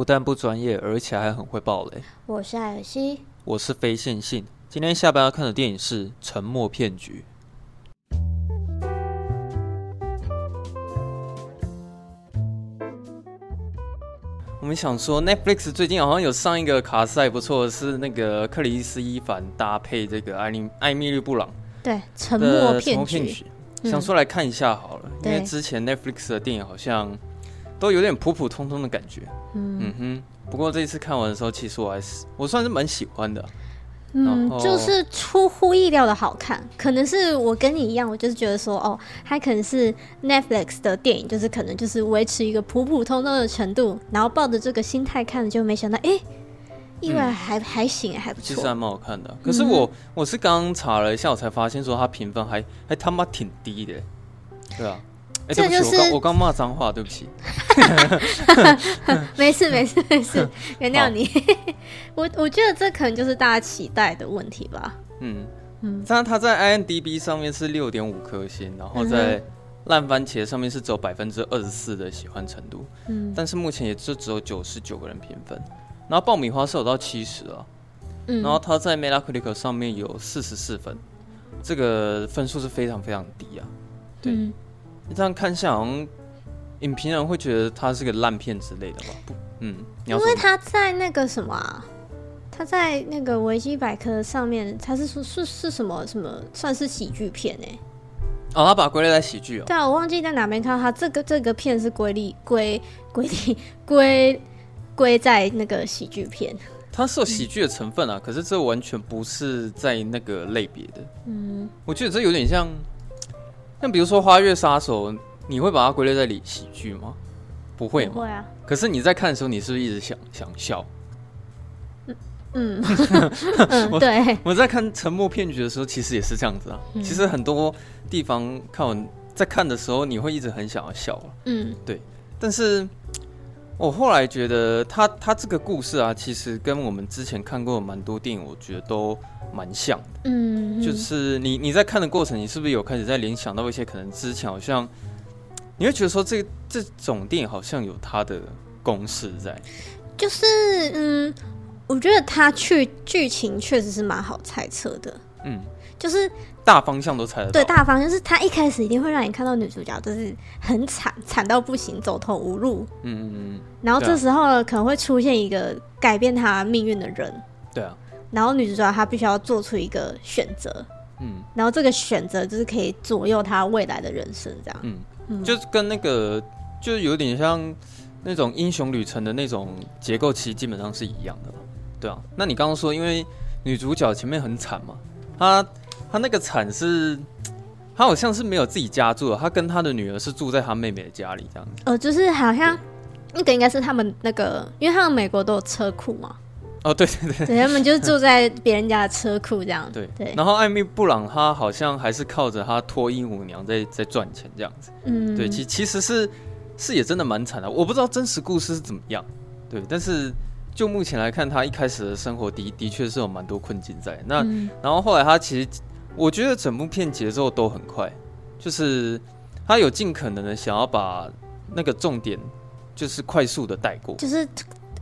不但不专业，而且还很会爆雷。我是艾尔西，我是非线性。今天下班要看的电影是《沉默骗局》。我们想说，Netflix 最近好像有上一个卡司还不错，是那个克里斯·伊凡搭配这个艾丽艾米丽·布朗。对，沉默骗局。想说来看一下好了，因为之前 Netflix 的电影好像。都有点普普通通的感觉，嗯，嗯哼。不过这一次看完的时候，其实我还是我算是蛮喜欢的，嗯，就是出乎意料的好看。可能是我跟你一样，我就是觉得说，哦，它可能是 Netflix 的电影，就是可能就是维持一个普普通通的程度，然后抱着这个心态看，就没想到，哎、欸，意外还、嗯、还行，还不错，其实还蛮好看的。可是我、嗯、我是刚刚查了一下，我才发现说它评分还还他妈挺低的，对啊。欸、对不起，这就是我刚骂脏话，对不起。没事没事没事，原谅你。我我觉得这可能就是大家期待的问题吧。嗯嗯，但他在 IMDB 上面是六点五颗星，然后在烂番茄上面是只有百分之二十四的喜欢程度。嗯，但是目前也就只有九十九个人评分，然后爆米花是有到七十啊。嗯，然后他在 Metacritic 上面有四十四分，这个分数是非常非常低啊。对。这样看下，好像影评人会觉得它是个烂片之类的吧？不，嗯，因为他在那个什么啊，他在那个维基百科上面，他是说是是什么什么，算是喜剧片呢？哦，他把它归类在喜剧哦。对啊，我忘记在哪边看到他这个这个片是归类归归类归归在那个喜剧片。它是有喜剧的成分啊，嗯，可是这完全不是在那个类别的。嗯，我觉得这有点像。像比如说《花月杀手》，你会把它归类在里喜剧吗？不会吗？不会啊。可是你在看的时候，你是不是一直想想笑？嗯嗯，对。我在看《沉默骗局》的时候，其实也是这样子啊。嗯、其实很多地方看完在看的时候，你会一直很想要笑。嗯，对。但是我后来觉得他，他他这个故事啊，其实跟我们之前看过的蛮多电影，我觉得都。蛮像的，嗯，就是你你在看的过程，你是不是有开始在联想到一些可能之前好像，你会觉得说这这种电影好像有它的公式在，就是嗯，我觉得他去剧情确实是蛮好猜测的，嗯，就是大方向都猜得到，对，大方向就是他一开始一定会让你看到女主角就是很惨惨到不行，走投无路，嗯嗯嗯，然后这时候呢可能会出现一个改变他命运的人，对啊。然后女主角她必须要做出一个选择，嗯，然后这个选择就是可以左右她未来的人生，这样，嗯，嗯，就是跟那个就有点像那种英雄旅程的那种结构，其实基本上是一样的，对啊。那你刚刚说，因为女主角前面很惨嘛，她她那个惨是，他好像是没有自己家住的，他跟他的女儿是住在他妹妹的家里这样子，呃，就是好像那个应该是他们那个，因为他们美国都有车库嘛。哦，对对对，对，他们就是住在别人家的车库这样。对对。然后艾米布朗他好像还是靠着他脱衣舞娘在在赚钱这样子。嗯。对，其其实是是也真的蛮惨的。我不知道真实故事是怎么样。对，但是就目前来看，他一开始的生活的的确是有蛮多困境在。那、嗯、然后后来他其实，我觉得整部片节奏都很快，就是他有尽可能的想要把那个重点就是快速的带过，就是。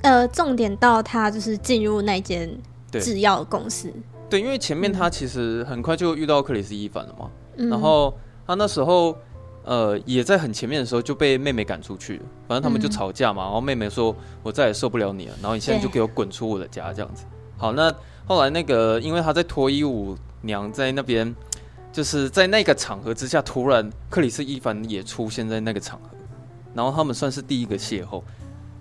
呃，重点到他就是进入那间制药公司对。对，因为前面他其实很快就遇到克里斯·伊凡了嘛，嗯、然后他那时候呃也在很前面的时候就被妹妹赶出去了，反正他们就吵架嘛，嗯、然后妹妹说：“我再也受不了你了，然后你现在就给我滚出我的家。”这样子。好，那后来那个因为他在脱衣舞娘在那边，就是在那个场合之下，突然克里斯·伊凡也出现在那个场合。然后他们算是第一个邂逅。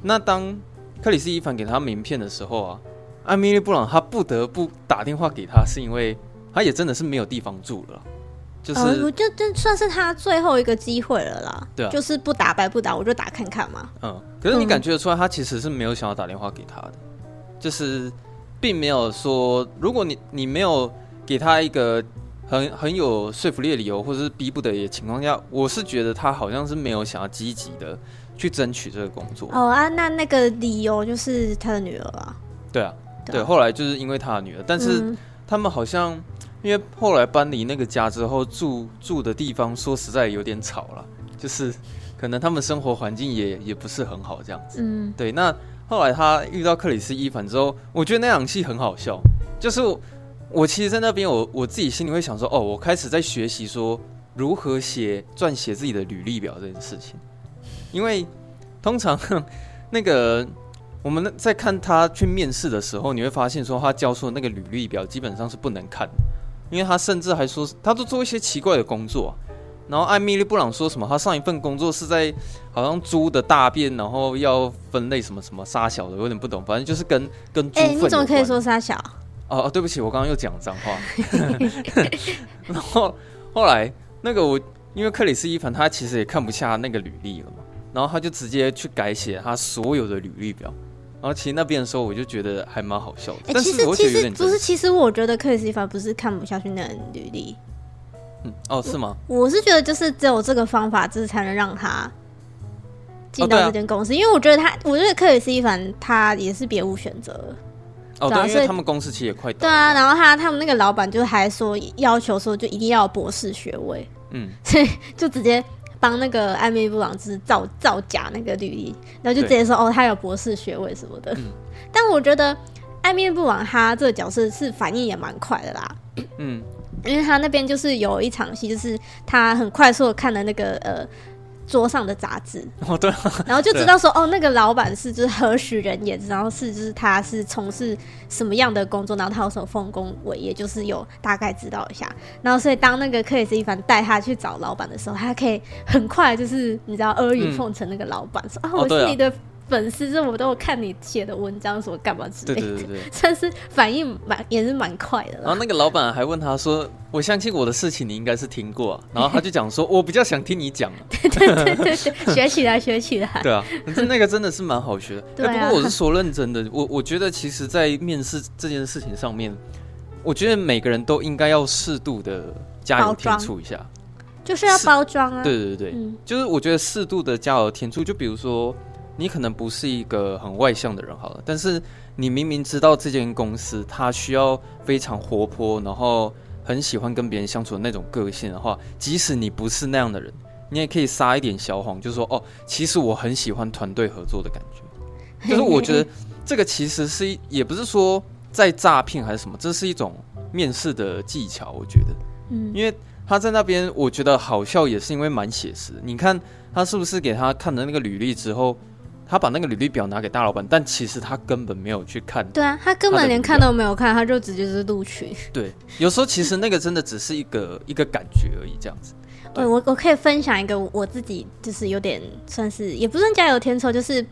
那当克里斯·伊凡给他名片的时候啊，艾米丽·布朗他不得不打电话给他，是因为他也真的是没有地方住了。就是，我、就就算是他最后一个机会了啦。对啊，就是不打白不打，我就打看看嘛。嗯，可是你感觉得出来，他其实是没有想要打电话给他的，就是并没有说，如果你你没有给他一个很很有说服力的理由，或者是逼不得已的情况下，我是觉得他好像是没有想要积极的去争取这个工作。哦啊，那那个理由就是他的女儿啊。对啊，对，后来就是因为他的女儿，但是他们好像。因为后来搬离那个家之后，住住的地方说实在有点吵了，就是可能他们生活环境也也不是很好这样子。嗯，对。那后来他遇到克里斯·伊凡之后，我觉得那场戏很好笑。就是我，其实，在那边我我自己心里会想说，哦，我开始在学习说如何写撰写自己的履历表这件事情。因为通常 那个我们在看他去面试的时候，你会发现说他交出的那个履历表基本上是不能看的。因为他甚至还说，他都做一些奇怪的工作。然后艾米丽·布朗说什么，他上一份工作是在好像猪的大便，然后要分类什么什么杀小的，有点不懂。反正就是跟跟猪粪。哎，你怎么可以说杀小？哦哦，对不起，我刚刚又讲脏话。然后后来那个我，因为克里斯·伊凡他其实也看不下那个履历了嘛，然后他就直接去改写他所有的履历表。然后其实那边的时候，我就觉得还蛮好笑的。但是我觉得有点不是，其实我觉得克里斯伊凡不是看不下去那人履历。嗯，哦，是吗？我，我是觉得就是只有这个方法，就是才能让他进到这间公司，哦啊、因为我觉得他，我觉得克里斯伊凡他也是别无选择。哦，对，因为他们公司其实也快倒。对啊，然后他他们那个老板就还说要求说就一定要有博士学位。嗯，所以就直接。帮那个艾米布朗兹造造假那个履历，然后就直接说哦，他有博士学位什么的。嗯、但我觉得艾米布朗他这个角色是反应也蛮快的啦。嗯，因为他那边就是有一场戏，就是他很快速的看了那个呃。桌上的杂志哦，对，然后就知道说哦，那个老板是就是何许人也，然后是就是他是从事什么样的工作，然后他有什么丰功伟业，就是有大概知道一下。然后所以当那个克里斯·一凡带他去找老板的时候，他可以很快就是你知道阿谀奉承那个老板，说啊，我是你的。粉丝这我都有看你写的文章，什么干嘛之类的，对对对对，算是反应蛮也是蛮快的。然后那个老板还问他说：“我相信我的事情你应该是听过。”然后他就讲说：“我比较想听你讲。”对对对对，学起来学起来。对啊，那个真的是蛮好学的。对啊。不过我是说认真的，我我觉得其实，在面试这件事情上面，我觉得每个人都应该要适度的加油添醋一下，就是要包装啊。对对对，嗯，就是我觉得适度的加油添醋，就比如说。你可能不是一个很外向的人，好了，但是你明明知道这间公司它需要非常活泼，然后很喜欢跟别人相处的那种个性的话，即使你不是那样的人，你也可以撒一点小谎，就是说哦，其实我很喜欢团队合作的感觉。就是我觉得这个其实是也不是说在诈骗还是什么，这是一种面试的技巧，我觉得，嗯，因为他在那边，我觉得好笑也是因为蛮写实。你看他是不是给他看了那个履历之后？他把那个履历表拿给大老板，但其实他根本没有去看。对啊，他根本连看都没有看，他就直接是录取。对，有时候其实那个真的只是一个一个感觉而已，这样子。对，我我可以分享一个我自己，就是有点算是也不算加油添醋，就是。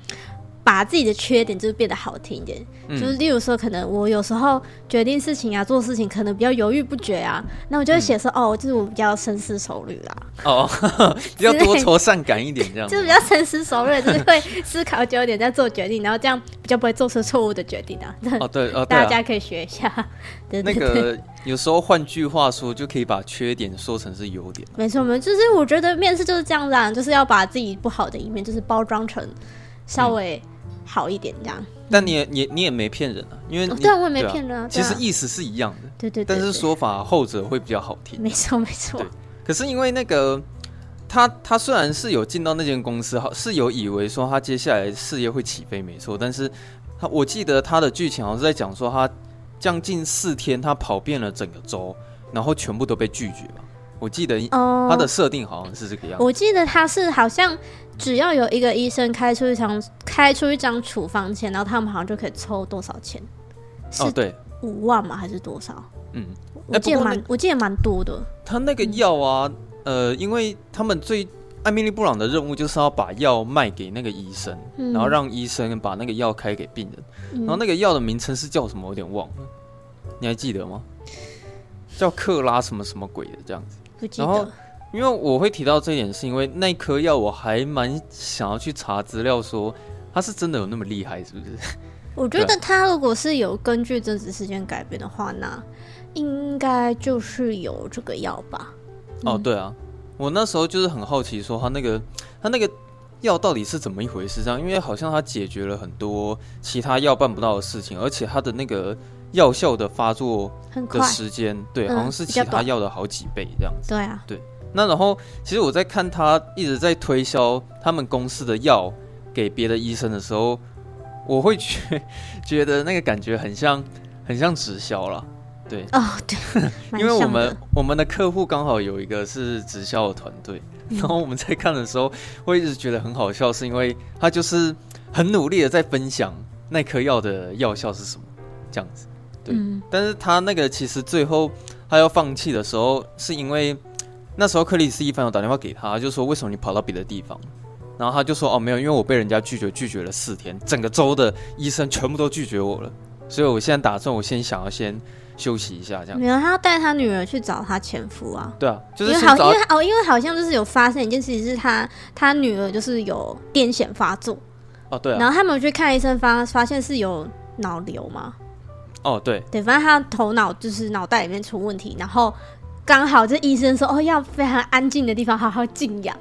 把自己的缺点就是变得好听一点，嗯、就是例如说，可能我有时候决定事情啊，做事情可能比较犹豫不决啊，那我就会写说，嗯、哦，就是我比较深思熟虑啦，哦，比较多愁善感一点这样，就是比较深思熟虑，就是会思考久一点再做决定，然后这样比较不会做出错误的决定啊。哦，对，哦，大家可以学一下。对对对，那个有时候换句话说，就可以把缺点说成是优点。没错，没错，就是我觉得面试就是这样子啊，就是要把自己不好的一面，就是包装成稍微、嗯。好一点这样，但你也你你也没骗人啊，因为对啊，我也没骗人啊。其实意思是一样的，对对，但是说法后者会比较好听。没错没错。可是因为那个他他虽然是有进到那间公司，好是有以为说他接下来事业会起飞，没错。但是他我记得他的剧情好像是在讲说他将近四天他跑遍了整个州，然后全部都被拒绝了。我记得他的设定好像是这个样子。我记得他是好像。只要有一个医生开出一张开出一张处方签，然后他们好像就可以抽多少钱？哦，对，五万吗？还是多少？嗯，我记得蛮，我记得蛮多的。他那个药啊，嗯、呃，因为他们最艾米丽布朗的任务就是要把药卖给那个医生，嗯、然后让医生把那个药开给病人。嗯、然后那个药的名称是叫什么？我有点忘了，你还记得吗？叫克拉什么什么鬼的这样子。不记得。然后，因为我会提到这一点，是因为那颗药我还蛮想要去查资料，说它是真的有那么厉害，是不是？我觉得它如果是有根据真实事件改编的话，那应该就是有这个药吧。哦，对啊，我那时候就是很好奇，说他那个他那个药到底是怎么一回事？这样，因为好像他解决了很多其他药办不到的事情，而且他的那个药效的发作的时间，对，好像是其他药的好几倍这样子。对啊，对。那然后，其实我在看他一直在推销他们公司的药给别的医生的时候，我会觉 觉得那个感觉很像很像直销了。对哦，对，因为我们我们的客户刚好有一个是直销的团队，嗯、然后我们在看的时候会一直觉得很好笑，是因为他就是很努力的在分享那颗药的药效是什么这样子，对，嗯、但是他那个其实最后他要放弃的时候，是因为那时候克里斯·一凡有打电话给他，就说为什么你跑到别的地方，然后他就说哦没有，因为我被人家拒绝，拒绝了四天，整个州的医生全部都拒绝我了，所以我现在打算我先想要先。休息一下，这样。没有，他要带他女儿去找他前夫啊。对啊，就是因为好，因为哦，因为好像就是有发生一件事情，是他他女儿就是有癫痫发作。哦，对啊。然后他们去看医生发，发发现是有脑瘤嘛。哦，对。对，反正他头脑就是脑袋里面出问题，然后刚好这医生说，哦，要非常安静的地方好好静养。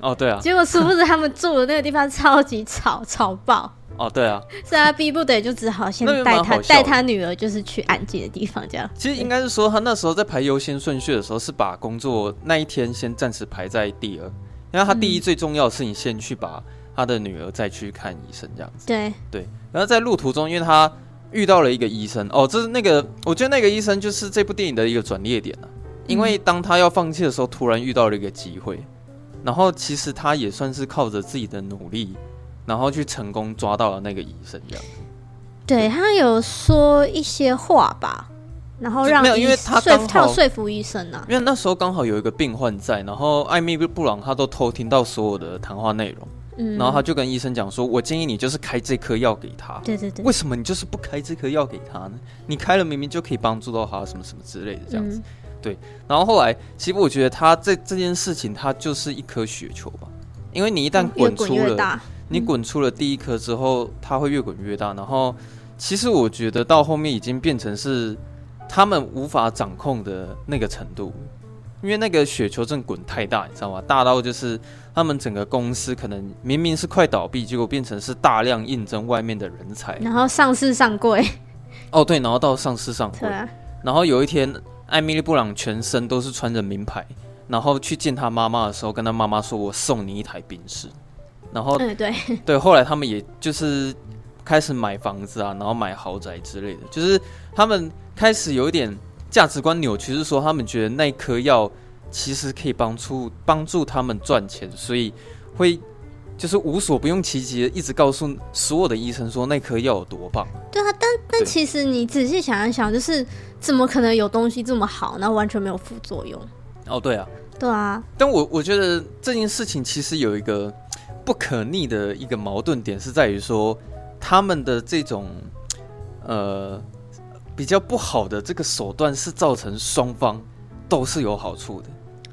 哦，对啊。结果殊不知他们住的那个地方超级吵，吵爆。哦，对啊，所以他逼不得就只好先带他带他女儿，就是去安静的地方，这样。其实应该是说，他那时候在排优先顺序的时候，是把工作那一天先暂时排在第二，因为他第一最重要的是你先去把他的女儿再去看医生，这样子。对对，然后在路途中，因为他遇到了一个医生，哦，这是那个，我觉得那个医生就是这部电影的一个转捩点了，因为当他要放弃的时候，突然遇到了一个机会，然后其实他也算是靠着自己的努力。然后去成功抓到了那个医生，这样。对，他有说一些话吧，然后让没有，因为他刚好说服医生啊。因为那时候刚好有一个病患在，然后艾米丽布朗他都偷听到所有的谈话内容，嗯，然后他就跟医生讲说：“我建议你就是开这颗药给他。”对对对。为什么你就是不开这颗药给他呢？你开了明明就可以帮助到他什么什么之类的这样子。嗯、对。然后后来，其实我觉得他这这件事情，他就是一颗雪球吧，因为你一旦滚出了。越滚越你滚出了第一颗之后，它会越滚越大。然后，其实我觉得到后面已经变成是他们无法掌控的那个程度，因为那个雪球正滚太大，你知道吗？大到就是他们整个公司可能明明是快倒闭，结果变成是大量应征外面的人才，然后上市上柜。哦，对，然后到上市上柜。啊、然后有一天，艾米丽布朗全身都是穿着名牌，然后去见他妈妈的时候，跟他妈妈说：“我送你一台宾士。”然后，嗯、对 对，后来他们也就是开始买房子啊，然后买豪宅之类的，就是他们开始有一点价值观扭曲，是说他们觉得那颗药其实可以帮助帮助他们赚钱，所以会就是无所不用其极的一直告诉所有的医生说那颗药有多棒。对啊，但但其实你仔细想一想，就是怎么可能有东西这么好，然后完全没有副作用？哦，对啊，对啊。但我我觉得这件事情其实有一个。不可逆的一个矛盾点是在于说，他们的这种呃比较不好的这个手段是造成双方都是有好处的，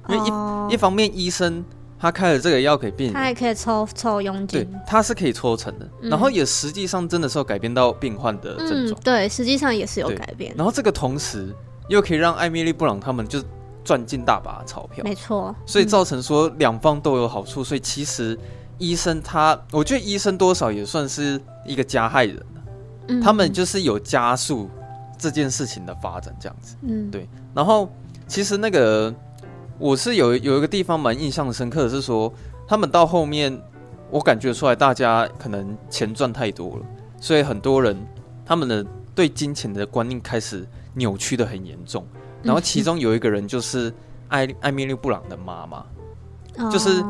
因为一、oh. 一方面医生他开了这个药给病人，他还可以抽抽佣金，对，他是可以抽成的，嗯、然后也实际上真的是有改变到病患的症状、嗯，对，实际上也是有改变。然后这个同时又可以让艾米丽布朗他们就赚进大把钞票，没错，所以造成说两方都有好处，所以其实。医生他，我觉得医生多少也算是一个加害人，嗯、他们就是有加速这件事情的发展，这样子。嗯，对。然后其实那个我是有有一个地方蛮印象深刻的是说，他们到后面我感觉出来，大家可能钱赚太多了，所以很多人他们的对金钱的观念开始扭曲的很严重。然后其中有一个人就是艾艾米丽布朗的妈妈，就是。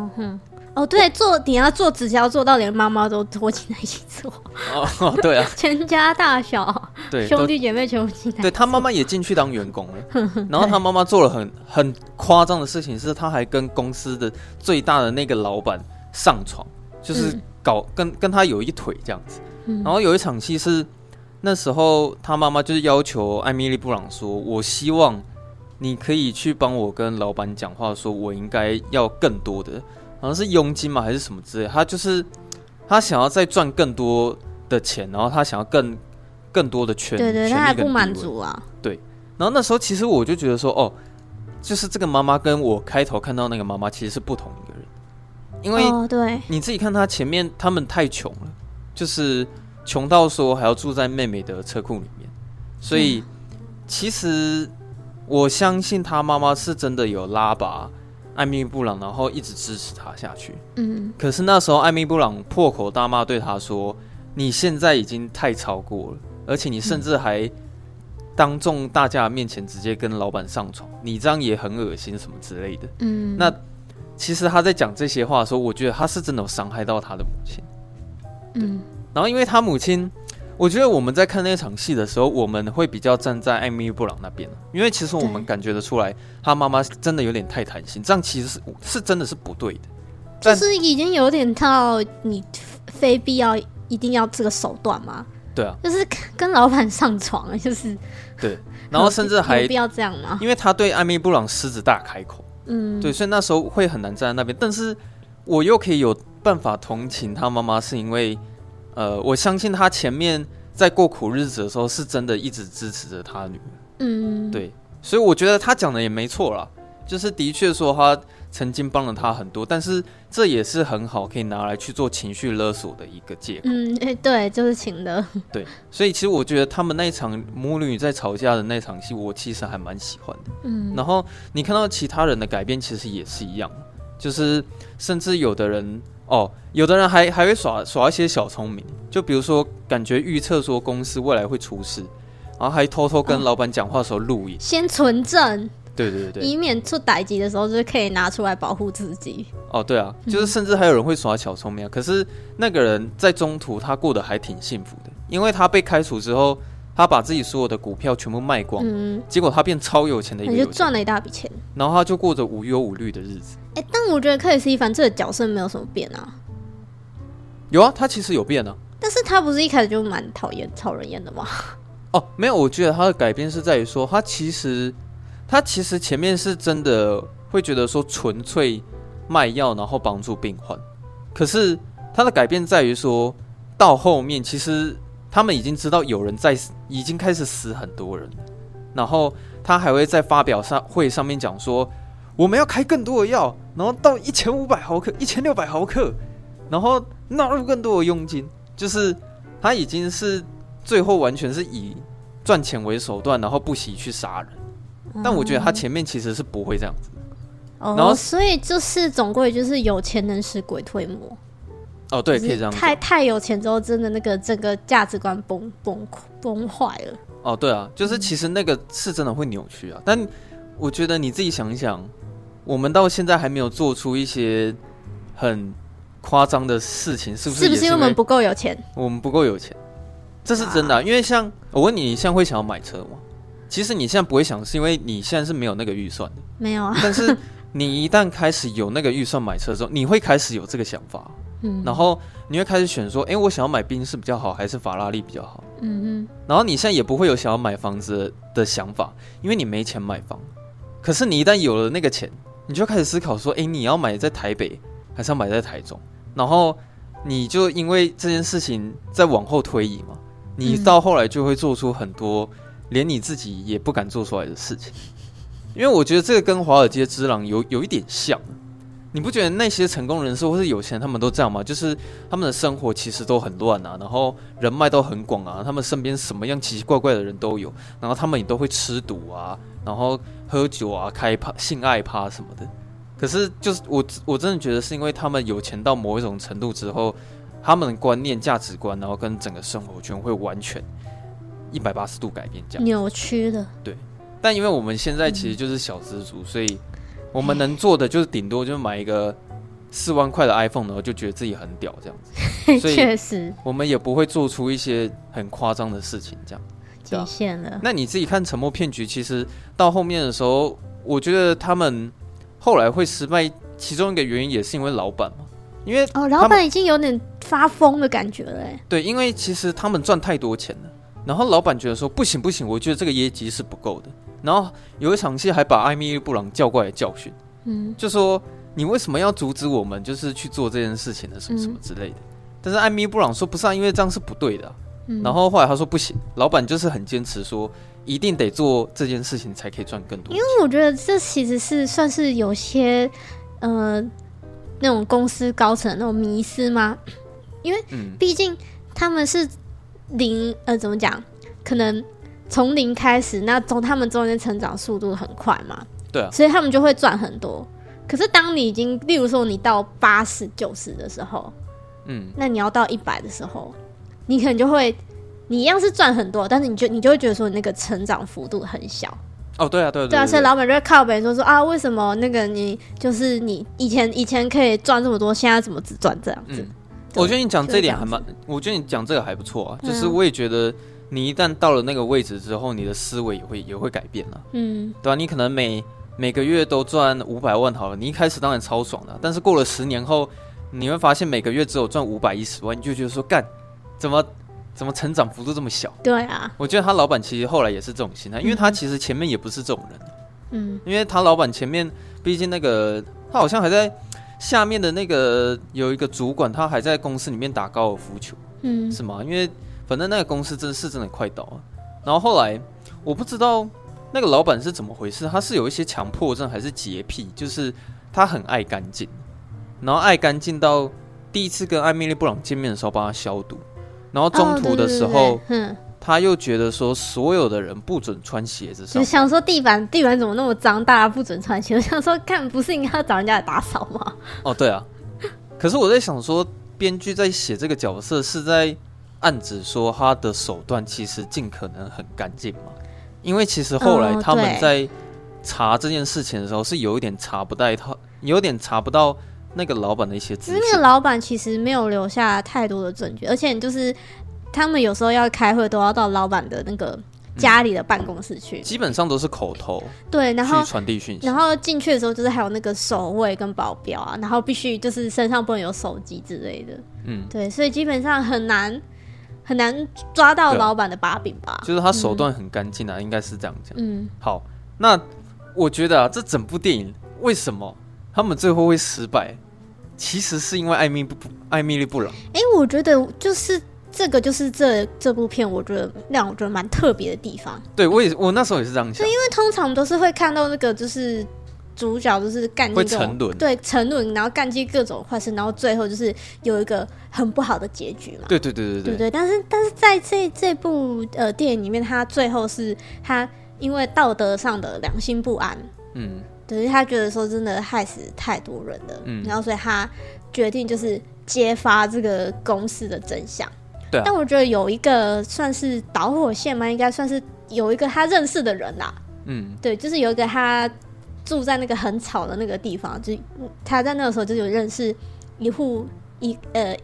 哦对，做你要做直销，做到连妈妈都拖进来一起做。哦，对啊，全家大小，对，兄弟姐妹全部进来。对，他妈妈也进去当员工了，然后他妈妈做了很很夸张的事情，是他还跟公司的最大的那个老板上床，就是搞跟跟他有一腿这样子。然后有一场戏是那时候他妈妈就是要求艾米丽布朗说：“我希望你可以去帮我跟老板讲话，说我应该要更多的。”好像是佣金嘛，还是什么之类？他就是他想要再赚更多的钱，然后他想要更更多的权，对对，他还不满足啊。对，然后那时候其实我就觉得说，哦，就是这个妈妈跟我开头看到那个妈妈其实是不同一个人，因为对，你自己看他前面他们太穷了，就是穷到说还要住在妹妹的车库里面，所以其实我相信他妈妈是真的有拉拔。艾米布朗，然后一直支持他下去。嗯，可是那时候艾米布朗破口大骂，对他说：“你现在已经太超过了，而且你甚至还当众大家面前直接跟老板上床，你这样也很恶心，什么之类的。”嗯，那其实他在讲这些话的时候，我觉得他是真的有伤害到他的母亲。嗯，然后因为他母亲。我觉得我们在看那场戏的时候，我们会比较站在艾米布朗那边，因为其实我们感觉得出来，他妈妈真的有点太贪心，这样其实是是真的是不对的，就是已经有点到你非必要一定要这个手段吗？对啊，就是跟老板上床，就是对，然后甚至还必要这样吗？因为他对艾米布朗狮子大开口，嗯，对，所以那时候会很难站在那边，但是我又可以有办法同情他妈妈，是因为。呃，我相信他前面在过苦日子的时候，是真的一直支持着他女儿。嗯，对，所以我觉得他讲的也没错啦，就是的确说他曾经帮了他很多，但是这也是很好可以拿来去做情绪勒索的一个借口。嗯，哎，对，就是情的。对，所以其实我觉得他们那一场母女在吵架的那场戏，我其实还蛮喜欢的。嗯，然后你看到其他人的改变，其实也是一样，就是甚至有的人。哦，有的人还还会耍耍一些小聪明，就比如说感觉预测说公司未来会出事，然后还偷偷跟老板讲话的时候录影，先存证，对对对，以免出歹机的时候就可以拿出来保护自己。哦，对啊，就是甚至还有人会耍小聪明啊。可是那个人在中途他过得还挺幸福的，因为他被开除之后，他把自己所有的股票全部卖光，嗯，结果他变超有钱的一个，就赚了一大笔钱，然后他就过着无忧无虑的日子。哎、欸，但我觉得克里斯蒂凡这个角色没有什么变啊。有啊，他其实有变啊。但是他不是一开始就蛮讨厌、讨人厌的吗？哦，没有，我觉得他的改变是在于说，他其实他其实前面是真的会觉得说纯粹卖药然后帮助病患，可是他的改变在于说到后面，其实他们已经知道有人在，已经开始死很多人，然后他还会在发表上会上面讲说。我们要开更多的药，然后到一千五百毫克、一千六百毫克，然后纳入更多的佣金。就是他已经是最后完全是以赚钱为手段，然后不惜去杀人。但我觉得他前面其实是不会这样子。哦，然后所以就是总归就是有钱能使鬼推磨。哦，对，可以这样。太太有钱之后，真的那个整个价值观崩崩崩坏了。哦，对啊，就是其实那个是真的会扭曲啊。但我觉得你自己想一想。我们到现在还没有做出一些很夸张的事情，是不是？是不是因为我们不够有钱？我们不够有钱，这是真的啊。因为像我问你，你现在会想要买车吗？其实你现在不会想，是因为你现在是没有那个预算的。没有啊。但是你一旦开始有那个预算买车之后，你会开始有这个想法。嗯。然后你会开始选说，哎，我想要买宾士比较好，还是法拉利比较好？嗯嗯。然后你现在也不会有想要买房子的想法，因为你没钱买房。可是你一旦有了那个钱，你就开始思考说，哎，你要买在台北，还是要买在台中？然后你就因为这件事情再往后推移嘛，你到后来就会做出很多连你自己也不敢做出来的事情。因为我觉得这个跟华尔街之狼有有一点像，你不觉得那些成功人士或是有钱人他们都这样吗？就是他们的生活其实都很乱啊，然后人脉都很广啊，他们身边什么样奇奇怪怪的人都有，然后他们也都会吃赌啊，然后。喝酒啊，开趴、性爱趴什么的，可是就是我我真的觉得是因为他们有钱到某一种程度之后，他们的观念、价值观，然后跟整个生活圈会完全一百八十度改变，这样扭曲的。对，但因为我们现在其实就是小资族，嗯、所以我们能做的就是顶多就买一个四万块的 iPhone，然后就觉得自己很屌这样子。所以确实，我们也不会做出一些很夸张的事情这样。极限了。那你自己看《沉默骗局》，其实到后面的时候，我觉得他们后来会失败，其中一个原因也是因为老板嘛。因为哦，老板已经有点发疯的感觉了。对，因为其实他们赚太多钱了，然后老板觉得说不行不行，我觉得这个业绩是不够的。然后有一场戏还把艾米丽布朗叫过来教训，嗯，就说你为什么要阻止我们，就是去做这件事情的什么什么之类的。嗯、但是艾米丽布朗说不是啊，因为这样是不对的、啊。嗯、然后后来他说不行，老板就是很坚持说一定得做这件事情才可以赚更多。因为我觉得这其实是算是有些呃那种公司高层那种迷思吗？因为毕竟他们是零呃怎么讲，可能从零开始，那从他们中间成长速度很快嘛。对啊，所以他们就会赚很多。可是当你已经，例如说你到八十九十的时候，嗯，那你要到一百的时候。你可能就会，你一样是赚很多，但是你就你就会觉得说你那个成长幅度很小。哦，对啊，对啊，对啊，所以老板就会靠北说说啊，为什么那个你就是你以前以前可以赚这么多，现在怎么只赚这样子？嗯、我觉得你讲这点还蛮，我觉得你讲这个还不错啊。就是我也觉得你一旦到了那个位置之后，你的思维也会也会改变了。嗯，对啊，你可能每每个月都赚五百万好了，你一开始当然超爽的，但是过了十年后，你会发现每个月只有赚五百一十万，你就觉得说干。怎么怎么成长幅度这么小？对啊，我觉得他老板其实后来也是这种心态，因为他其实前面也不是这种人。嗯，因为他老板前面毕竟那个他好像还在下面的那个有一个主管，他还在公司里面打高尔夫球，嗯，是吗？因为反正那个公司真是真的快倒了。然后后来我不知道那个老板是怎么回事，他是有一些强迫症还是洁癖？就是他很爱干净，然后爱干净到第一次跟艾米丽布朗见面的时候帮他消毒。然后中途的时候，他又觉得说所有的人不准穿鞋子上。就想说地板地板怎么那么脏，大家不准穿鞋。我想说，看不是应该要找人家来打扫吗？哦，对啊。可是我在想说，编剧在写这个角色是在暗指说他的手段其实尽可能很干净嘛？因为其实后来他们在查这件事情的时候，是有一点查不到他，有点查不到。那个老板的一些因为那个老板其实没有留下太多的证据，而且就是他们有时候要开会，都要到老板的那个家里的办公室去，基本上都是口头对，然后传递讯息，然后进去的时候就是还有那个守卫跟保镖啊，然后必须就是身上不能有手机之类的，嗯，对，所以基本上很难很难抓到老板的把柄吧，就是他手段很干净啊，嗯、应该是这样讲，嗯，好，那我觉得啊，这整部电影为什么？他们最后会失败，其实是因为艾米不艾米丽布朗。哎、欸，我觉得就是这个，就是这这部片，我觉得让我觉得蛮特别的地方。对，我也我那时候也是这样想。对，因为通常都是会看到那个，就是主角就是干尽沉沦，对沉沦，然后干尽各种坏事，然后最后就是有一个很不好的结局嘛。对对对对对，对对。但是但是在这这部呃电影里面，他最后是他因为道德上的良心不安，嗯。就是他觉得说真的害死太多人了，嗯，然后所以他决定就是揭发这个公司的真相。对啊，但我觉得有一个算是导火线嘛，应该算是有一个他认识的人啦。嗯，对，就是有一个他住在那个很吵的那个地方，就他在那个时候就有认识一户一呃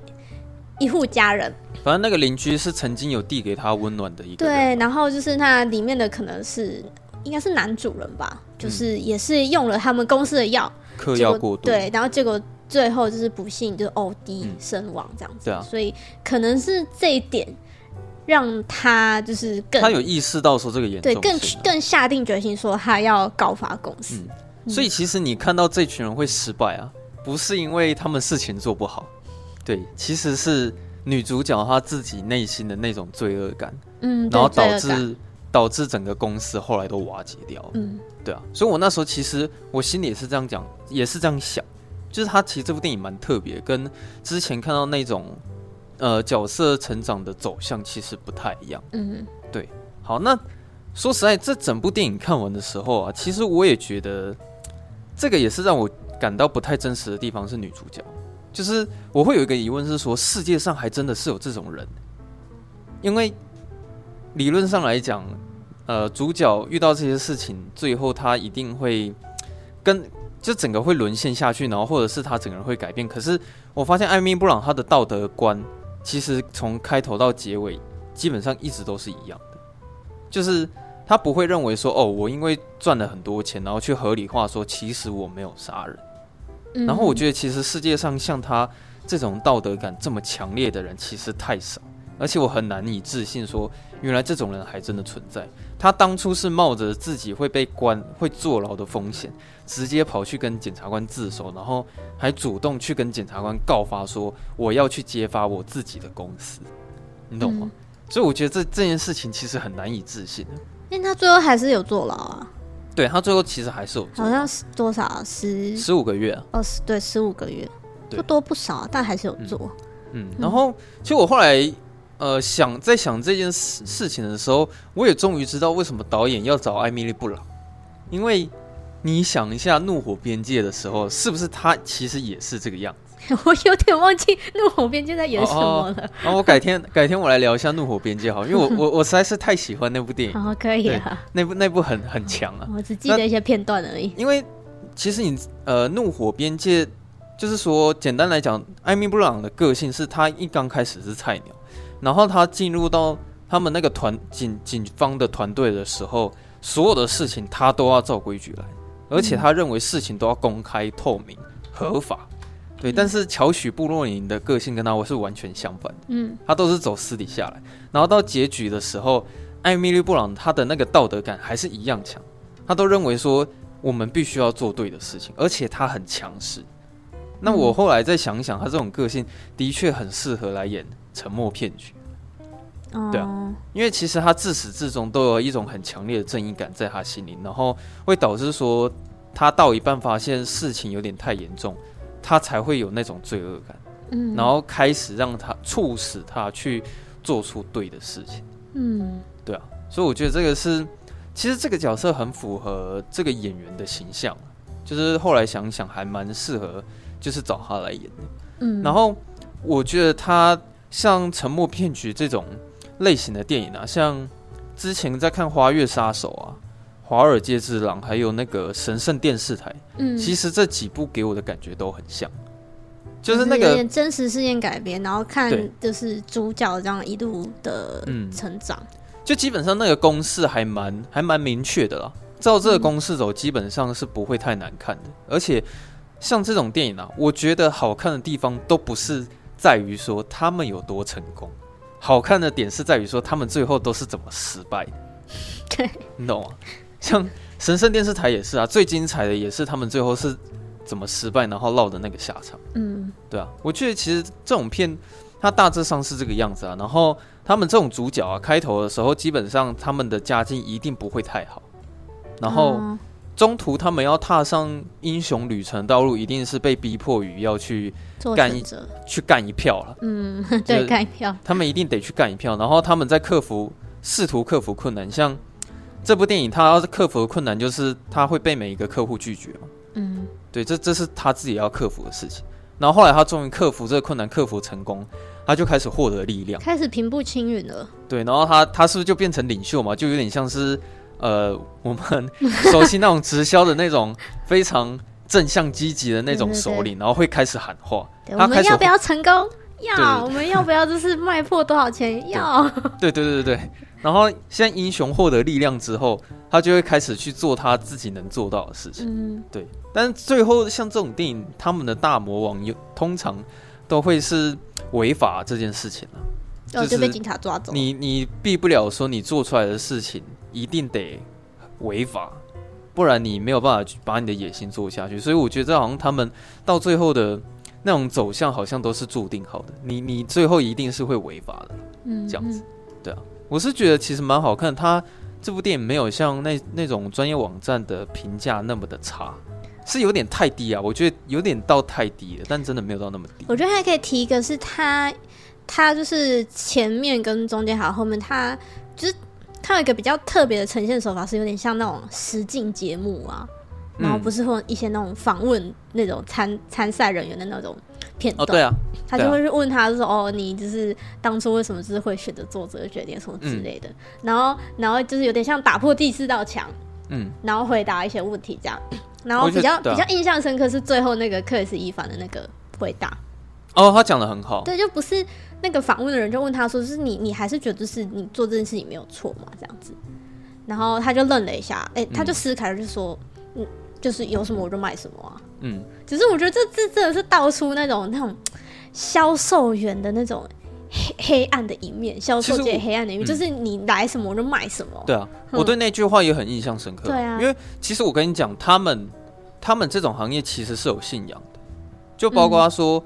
一户家人。反正那个邻居是曾经有递给他温暖的一个。对，然后就是那里面的可能是。应该是男主人吧，就是也是用了他们公司的药，嗑药过度，对，然后结果最后就是不幸就是 OD 身亡这样子，对啊，所以可能是这一点让他就是更他有意识到说这个严重，对，更更下定决心说他要告发公司。所以其实你看到这群人会失败啊，不是因为他们事情做不好，对，其实是女主角她自己内心的那种罪恶感，嗯，然后导致。导致整个公司后来都瓦解掉。嗯，对啊，所以我那时候其实我心里也是这样讲，也是这样想，就是他其实这部电影蛮特别，跟之前看到那种呃角色成长的走向其实不太一样。嗯，对。好，那说实在，这整部电影看完的时候啊，其实我也觉得这个也是让我感到不太真实的地方，是女主角，就是我会有一个疑问是说，世界上还真的是有这种人，因为理论上来讲。呃，主角遇到这些事情，最后他一定会跟就整个会沦陷下去，然后或者是他整个人会改变。可是我发现艾米·布朗他的道德观其实从开头到结尾基本上一直都是一样的，就是他不会认为说哦，我因为赚了很多钱，然后去合理化说其实我没有杀人。嗯、然后我觉得其实世界上像他这种道德感这么强烈的人其实太少，而且我很难以置信说原来这种人还真的存在。他当初是冒着自己会被关、会坐牢的风险，直接跑去跟检察官自首，然后还主动去跟检察官告发说我要去揭发我自己的公司，你懂吗？嗯、所以我觉得这这件事情其实很难以置信。因为他最后还是有坐牢啊。对，他最后其实还是有，好像是多少十十五个月啊？哦，对，十五个月，不多不少，但还是有坐。嗯，嗯，然后其实我后来。呃，想在想这件事事情的时候，我也终于知道为什么导演要找艾米丽·布朗，因为你想一下《怒火边界》的时候，是不是他其实也是这个样子？我有点忘记《怒火边界》在演什么了。然后、哦哦、我改天改天我来聊一下《怒火边界》好，因为我 我我实在是太喜欢那部电影。哦，可以啊，那部那部很很强啊。我只记得一些片段而已。因为其实你呃，《怒火边界》就是说，简单来讲，艾米·布朗的个性是他一刚开始是菜鸟。然后他进入到他们那个团警警方的团队的时候，所有的事情他都要照规矩来，而且他认为事情都要公开透明、合法。对，但是乔许·布洛宁的个性跟他我是完全相反的，嗯，他都是走私底下来。然后到结局的时候，艾米丽·布朗他的那个道德感还是一样强，他都认为说我们必须要做对的事情，而且他很强势。那我后来再想一想，他这种个性的确很适合来演。沉默骗局，对啊，因为其实他自始至终都有一种很强烈的正义感在他心里，然后会导致说他到一半发现事情有点太严重，他才会有那种罪恶感，嗯，然后开始让他促使他去做出对的事情，嗯，对啊，所以我觉得这个是其实这个角色很符合这个演员的形象，就是后来想想还蛮适合，就是找他来演的，嗯，然后我觉得他。像《沉默骗局》这种类型的电影啊，像之前在看《花月杀手》啊，《华尔街之狼》，还有那个《神圣电视台》，嗯，其实这几部给我的感觉都很像，就是那个是真实事件改编，然后看就是主角这样一路的成长，嗯，就基本上那个公式还蛮还蛮明确的啦。照这个公式走，基本上是不会太难看的。而且像这种电影啊，我觉得好看的地方都不是。在于说他们有多成功，好看的点是在于说他们最后都是怎么失败的。对，你懂吗？像神圣电视台也是啊，最精彩的也是他们最后是怎么失败，然后落的那个下场。嗯，对啊，我觉得其实这种片它大致上是这个样子啊。然后他们这种主角啊，开头的时候基本上他们的家境一定不会太好，然后中途他们要踏上英雄旅程道路，一定是被逼迫于要去。干一去干一票了，嗯，对，干一票，他们一定得去干一票，然后他们在克服，试图克服困难。像这部电影，他要是克服的困难就是他会被每一个客户拒绝嘛，嗯，对，这这是他自己要克服的事情。然后后来他终于克服这个困难，克服成功，他就开始获得力量，开始平步青云了。对，然后他他是不是就变成领袖嘛？就有点像是呃，我们熟悉那种直销的那种非常。正向积极的那种首领，然后会开始喊话。我们要不要成功？要。我们要不要就是卖破多少钱？要。对对对对对。然后现在英雄获得力量之后，他就会开始去做他自己能做到的事情。嗯，对。但是最后像这种电影，他们的大魔王有通常都会是违法这件事情就被警察抓走。你你避不了说你做出来的事情一定得违法。不然你没有办法去把你的野心做下去，所以我觉得好像他们到最后的那种走向好像都是注定好的。你你最后一定是会违法的，嗯，这样子，对啊，我是觉得其实蛮好看。他这部电影没有像那那种专业网站的评价那么的差，是有点太低啊。我觉得有点到太低了，但真的没有到那么低。我觉得还可以提一个，是他他就是前面跟中间还有后面，他就是。它有一个比较特别的呈现手法，是有点像那种实境节目啊，然后不是会一些那种访问那种参参赛人员的那种片段。哦，对啊，他就会去问他，就说：“哦，你就是当初为什么就是会选择做这个决定什么之类的。嗯”然后，然后就是有点像打破第四道墙，嗯，然后回答一些问题这样，然后比较、啊、比较印象深刻是最后那个克里斯·伊凡的那个回答。哦，他讲的很好。对，就不是那个访问的人就问他说：“就是你，你还是觉得就是你做这件事情没有错吗？”这样子，然后他就愣了一下，哎、欸，他就思考了，就说：“嗯，就是有什么我就卖什么啊。”嗯，只是我觉得这这真的是道出那种那种销售员的那种黑黑暗的一面，销售界黑暗的一面，就是你来什么我就卖什么。对啊，我对那句话也很印象深刻。对啊，因为其实我跟你讲，他们他们这种行业其实是有信仰的，就包括他说。嗯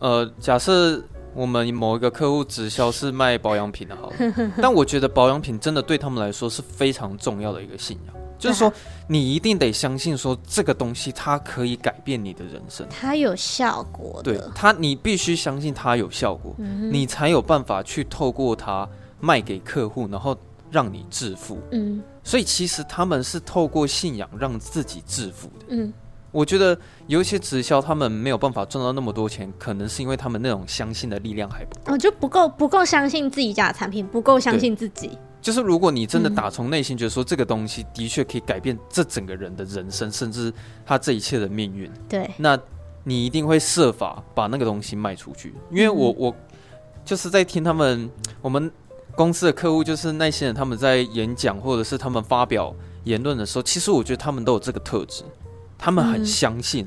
呃，假设我们某一个客户直销是卖保养品的，好，但我觉得保养品真的对他们来说是非常重要的一个信仰，就是说你一定得相信说这个东西它可以改变你的人生，它有效果的，对它你必须相信它有效果，你才有办法去透过它卖给客户，然后让你致富。嗯，所以其实他们是透过信仰让自己致富的。嗯。我觉得有一些直销，他们没有办法赚到那么多钱，可能是因为他们那种相信的力量还不够，哦，就不够不够相信自己家的产品，不够相信自己。就是如果你真的打从内心觉得说这个东西的确可以改变这整个人的人生，甚至他这一切的命运，对，那你一定会设法把那个东西卖出去。因为我我就是在听他们我们公司的客户，就是那些人他们在演讲或者是他们发表言论的时候，其实我觉得他们都有这个特质。他们很相信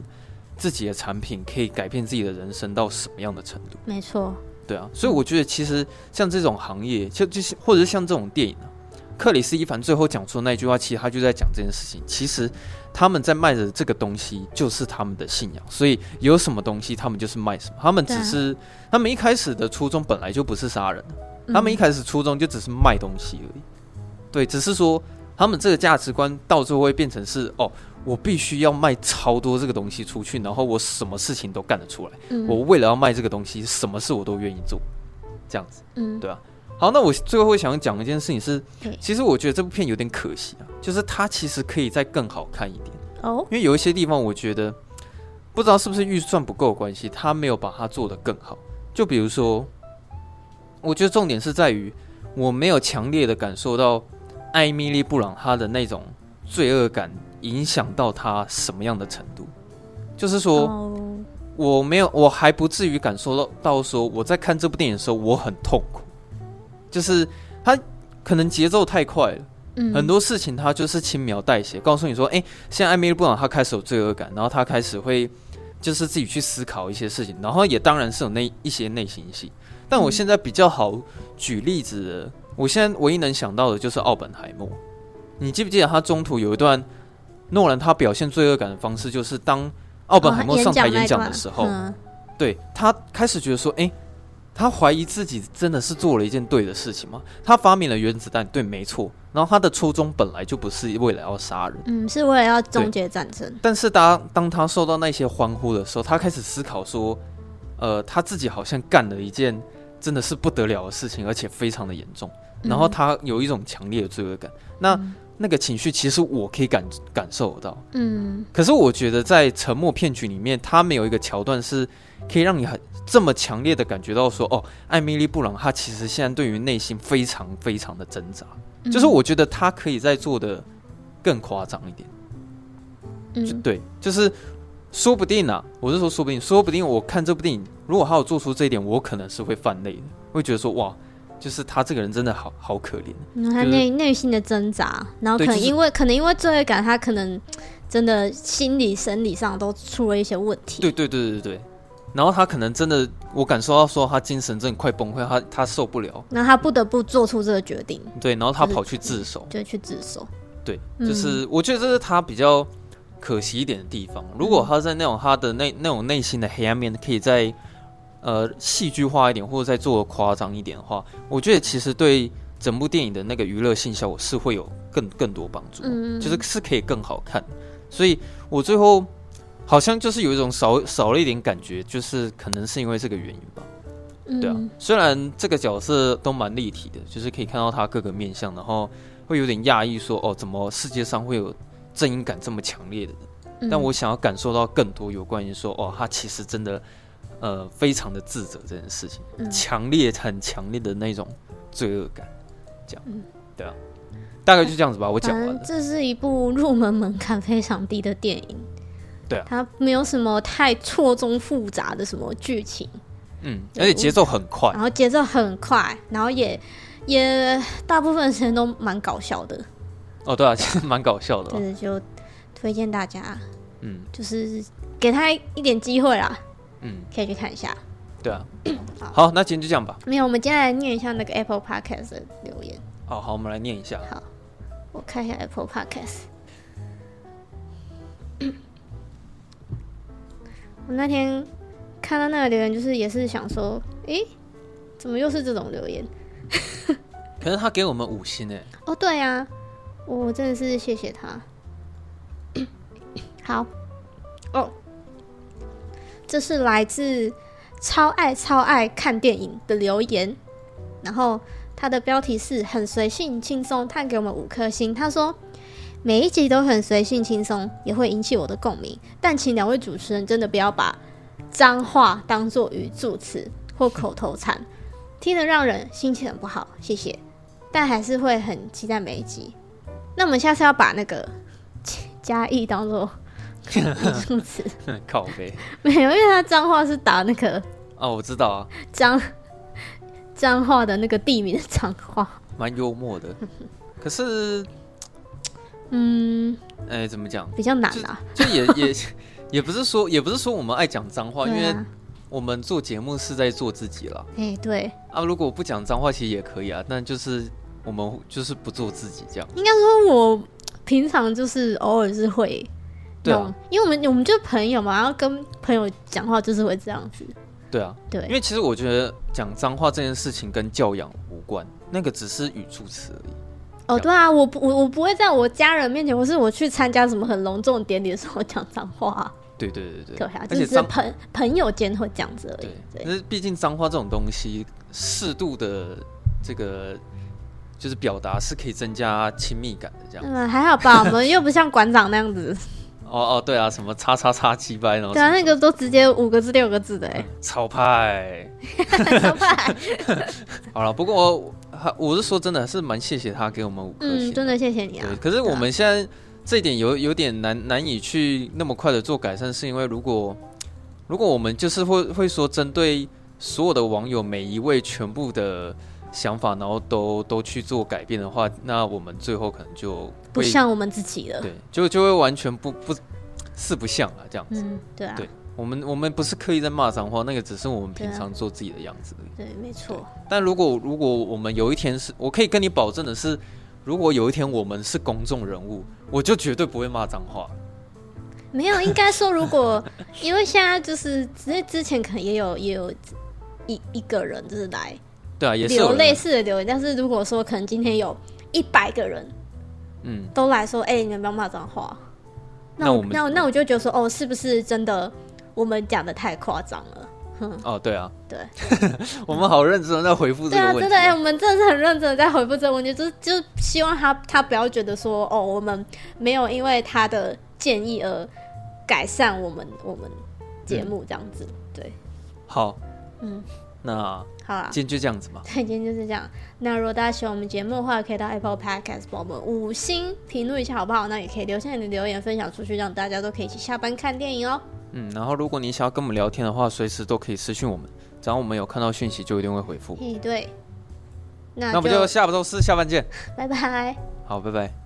自己的产品可以改变自己的人生到什么样的程度？没错，对啊，所以我觉得其实像这种行业，就就是或者是像这种电影啊，克里斯·伊凡最后讲出的那句话，其实他就在讲这件事情。其实他们在卖的这个东西就是他们的信仰，所以有什么东西他们就是卖什么。他们只是他们一开始的初衷本来就不是杀人，他们一开始初衷就只是卖东西而已。对，只是说他们这个价值观到最后会变成是哦。我必须要卖超多这个东西出去，然后我什么事情都干得出来。嗯、我为了要卖这个东西，什么事我都愿意做，这样子，嗯，对啊。好，那我最后会想讲一件事情是，其实我觉得这部片有点可惜啊，就是它其实可以再更好看一点哦。因为有一些地方我觉得，不知道是不是预算不够的关系，它没有把它做得更好。就比如说，我觉得重点是在于，我没有强烈的感受到艾米丽布朗她的那种罪恶感。影响到他什么样的程度？就是说，我没有，我还不至于感受到到说我在看这部电影的时候我很痛苦。就是他可能节奏太快了，很多事情他就是轻描淡写，告诉你说，哎，现在艾米丽布朗他开始有罪恶感，然后他开始会就是自己去思考一些事情，然后也当然是有那一些内心戏。但我现在比较好举例子的，我现在唯一能想到的就是奥本海默。你记不记得他中途有一段？诺兰他表现罪恶感的方式，就是当奥本海默上台演讲的时候，对他开始觉得说，哎、欸，他怀疑自己真的是做了一件对的事情吗？他发明了原子弹，对，没错。然后他的初衷本来就不是为了要杀人，嗯，是为了要终结战争。但是当当他受到那些欢呼的时候，他开始思考说，呃，他自己好像干了一件真的是不得了的事情，而且非常的严重。然后他有一种强烈的罪恶感。那那个情绪其实我可以感感受得到，嗯，可是我觉得在《沉默骗局》里面，他没有一个桥段是可以让你很这么强烈的感觉到说，哦，艾米丽·布朗她其实现在对于内心非常非常的挣扎，嗯，就是我觉得她可以再做的更夸张一点，嗯，就对，就是说不定啊，我是说说不定，说不定我看这部电影，如果他有做出这一点，我可能是会犯泪的，会觉得说哇。就是他这个人真的好好可怜，嗯，他内内心的挣扎，然后可能因为可能因为罪恶感，他可能真的心理生理上都出了一些问题。对对对对对，然后他可能真的，我感受到说他精神真的快崩溃，他他受不了，那他不得不做出这个决定。对，然后他跑去自首，就去自首。对，就是我觉得这是他比较可惜一点的地方。如果他在那种他的那那种内心的黑暗面，可以在。呃，戏剧化一点，或者再做夸张一点的话，我觉得其实对整部电影的那个娱乐性效果是会有更更多帮助，嗯，就是是可以更好看。所以我最后好像就是有一种少少了一点感觉，就是可能是因为这个原因吧。对啊，虽然这个角色都蛮立体的，就是可以看到他各个面相，然后会有点讶异说，哦，怎么世界上会有正义感这么强烈的人？但我想要感受到更多有关于说，哦，他其实真的。呃，非常的自责这件事情，强、嗯、烈、很强烈的那种罪恶感，这样，嗯、对啊。大概就这样子吧。我讲完了。这是一部入门门槛非常低的电影。对啊，它没有什么太错综复杂的什么剧情。嗯，而且节奏很快。然后节奏很快，然后也也大部分时间都蛮搞笑的。哦，对啊，其实蛮搞笑的。就是就推荐大家，嗯，就是给他一点机会啦。嗯，可以去看一下。对啊，好，那今天就这样吧。没有，我们今天来念一下那个 Apple Podcast 的留言。好好，我们来念一下。好，我看一下 Apple Podcast。我那天看到那个留言，就是也是想说，诶，怎么又是这种留言？可是他给我们五星诶。哦，对呀，我真的是谢谢他。好，哦，这是来自。超爱超爱看电影的留言，然后他的标题是很随性轻松，他给我们五颗星。他说每一集都很随性轻松，也会引起我的共鸣。但请两位主持人真的不要把脏话当作语助词或口头禅，听得让人心情很不好。谢谢，但还是会很期待每一集。那我们下次要把那个加一当做。语助词靠背没有，因为他脏话是打那个哦，我知道啊，脏脏话的那个地名的脏话，蛮幽默的。可是，嗯，哎、欸，怎么讲？比较难啊。就，就也也也不是说，也不是说我们爱讲脏话，啊、因为我们做节目是在做自己了。哎、欸，对啊，如果不讲脏话，其实也可以啊。但就是我们就是不做自己这样。应该说，我平常就是偶尔是会。对啊，因为我们我们就是朋友嘛，然后跟朋友讲话就是会这样子。对啊，对，因为其实我觉得讲脏话这件事情跟教养无关，那个只是语助词而已。哦，对啊，我不我我不会在我家人面前，或是我去参加什么很隆重的典礼的时候讲脏话。对对对对，对啊，就是朋朋友间会这样子而已。对，但是毕竟脏话这种东西，适度的这个就是表达是可以增加亲密感的，这样。嗯，还好吧，我们又不像馆长那样子。哦哦，对啊，什么叉叉叉七掰呢？对啊，那个都直接五个字六个字的哎，超派，超派。好了，不过我我是说真的，是蛮谢谢他给我们五颗星，嗯，真的谢谢你啊。可是我们现在这一点有有点难难以去那么快的做改善，是因为如果如果我们就是会会说针对所有的网友每一位全部的。想法，然后都都去做改变的话，那我们最后可能就不像我们自己了。对，就就会完全不不四不像了这样子。嗯，对啊。对，我们我们不是刻意在骂脏话，那个只是我们平常做自己的样子。对，对，没错。但如果如果我们有一天是，我可以跟你保证的是，如果有一天我们是公众人物，我就绝对不会骂脏话。没有，应该说，如果 因为现在就是，因为之前可能也有也有一一个人就是来。对啊，也是有类似的留言，但是如果说可能今天有一百个人，嗯，都来说，哎、欸，你们不要骂脏话，那我那我那我就觉得说，哦，是不是真的我们讲的太夸张了？哼，哦，对啊，对，我们好认真的在回复这个问题，啊，对啊，真的，哎、欸，我们真的是很认真的在回复这个问题，就是就是希望他他不要觉得说，哦，我们没有因为他的建议而改善我们我们节目这样子，嗯、对，好，嗯。那好了，今天就这样子嘛。对，今天就是这样。那如果大家喜欢我们节目的话，可以到 Apple Podcast 帮我们五星评论一下，好不好？那也可以留下你的留言，分享出去，让大家都可以一起下班看电影哦。嗯，然后如果你想要跟我们聊天的话，随时都可以私讯我们，只要我们有看到讯息，就一定会回复。嗯，对。那那我们就下周四下班见。拜拜。好，拜拜。